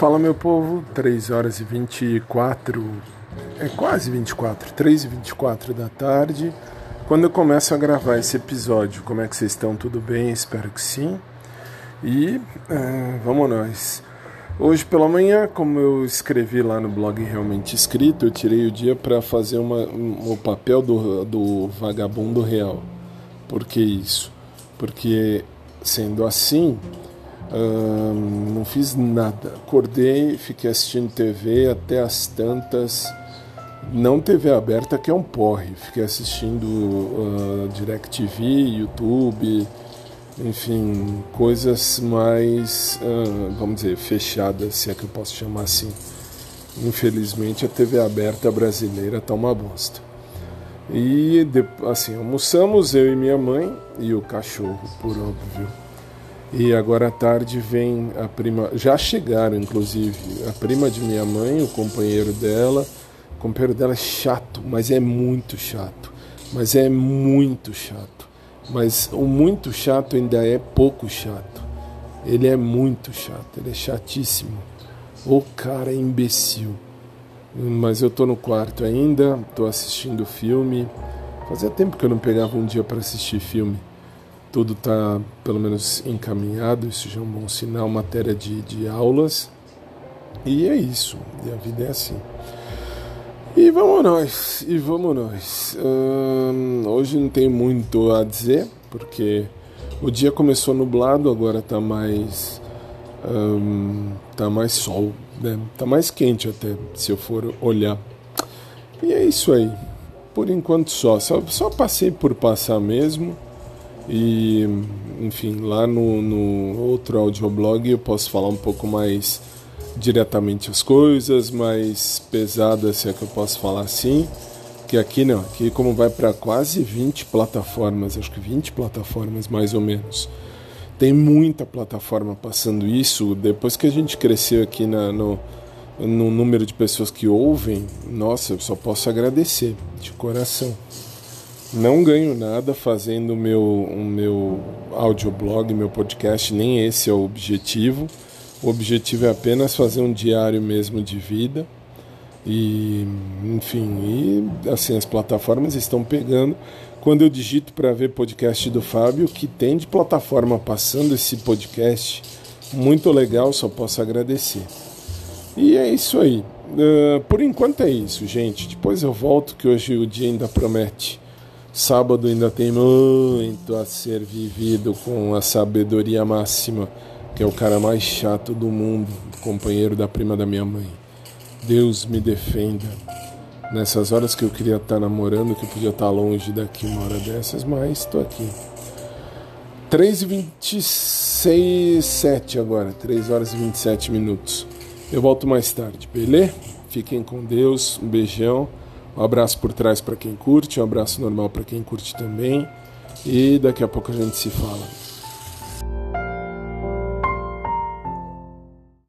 Fala meu povo, 3 horas e 24, é quase 24, 3 e 24 da tarde, quando eu começo a gravar esse episódio. Como é que vocês estão? Tudo bem? Espero que sim. E é, vamos nós. Hoje pela manhã, como eu escrevi lá no blog Realmente Escrito, eu tirei o dia para fazer uma, um, o papel do, do vagabundo real. Por que isso? Porque sendo assim não fiz nada. Acordei, fiquei assistindo TV até as tantas. Não TV aberta, que é um porre. Fiquei assistindo uh, DirecTV, YouTube, enfim, coisas mais, uh, vamos dizer, fechadas, se é que eu posso chamar assim. Infelizmente, a TV aberta brasileira está uma bosta. E, assim, almoçamos eu e minha mãe e o cachorro, por óbvio. E agora à tarde vem a prima, já chegaram inclusive, a prima de minha mãe, o companheiro dela. O companheiro dela é chato, mas é muito chato. Mas é muito chato. Mas o muito chato ainda é pouco chato. Ele é muito chato, ele é chatíssimo. O cara é imbecil. Mas eu tô no quarto ainda, tô assistindo filme. Fazia tempo que eu não pegava um dia para assistir filme tudo está pelo menos encaminhado, isso já é um bom sinal, matéria de, de aulas. E é isso, e a vida é assim. E vamos nós, e vamos nós. Hum, hoje não tem muito a dizer, porque o dia começou nublado, agora está mais. Hum, tá mais sol, né? Tá mais quente até, se eu for olhar. E é isso aí. Por enquanto só. Só, só passei por passar mesmo. E, enfim, lá no, no outro audioblog eu posso falar um pouco mais diretamente as coisas, mais pesadas, se é que eu posso falar assim. Que aqui não, aqui como vai para quase 20 plataformas, acho que 20 plataformas mais ou menos. Tem muita plataforma passando isso. Depois que a gente cresceu aqui na, no, no número de pessoas que ouvem, nossa, eu só posso agradecer de coração. Não ganho nada fazendo o meu, o meu audioblog, meu podcast, nem esse é o objetivo. O objetivo é apenas fazer um diário mesmo de vida. E, enfim, e assim, as plataformas estão pegando. Quando eu digito para ver podcast do Fábio, que tem de plataforma passando esse podcast, muito legal, só posso agradecer. E é isso aí. Uh, por enquanto é isso, gente. Depois eu volto, que hoje o dia ainda promete. Sábado ainda tem muito a ser vivido com a sabedoria máxima, que é o cara mais chato do mundo, companheiro da prima da minha mãe. Deus me defenda. Nessas horas que eu queria estar namorando, que eu podia estar longe daqui uma hora dessas, mas estou aqui. 3 e 26, 7 agora, 3 horas e 27 minutos. Eu volto mais tarde, beleza? Fiquem com Deus, um beijão. Um abraço por trás para quem curte, um abraço normal para quem curte também. E daqui a pouco a gente se fala.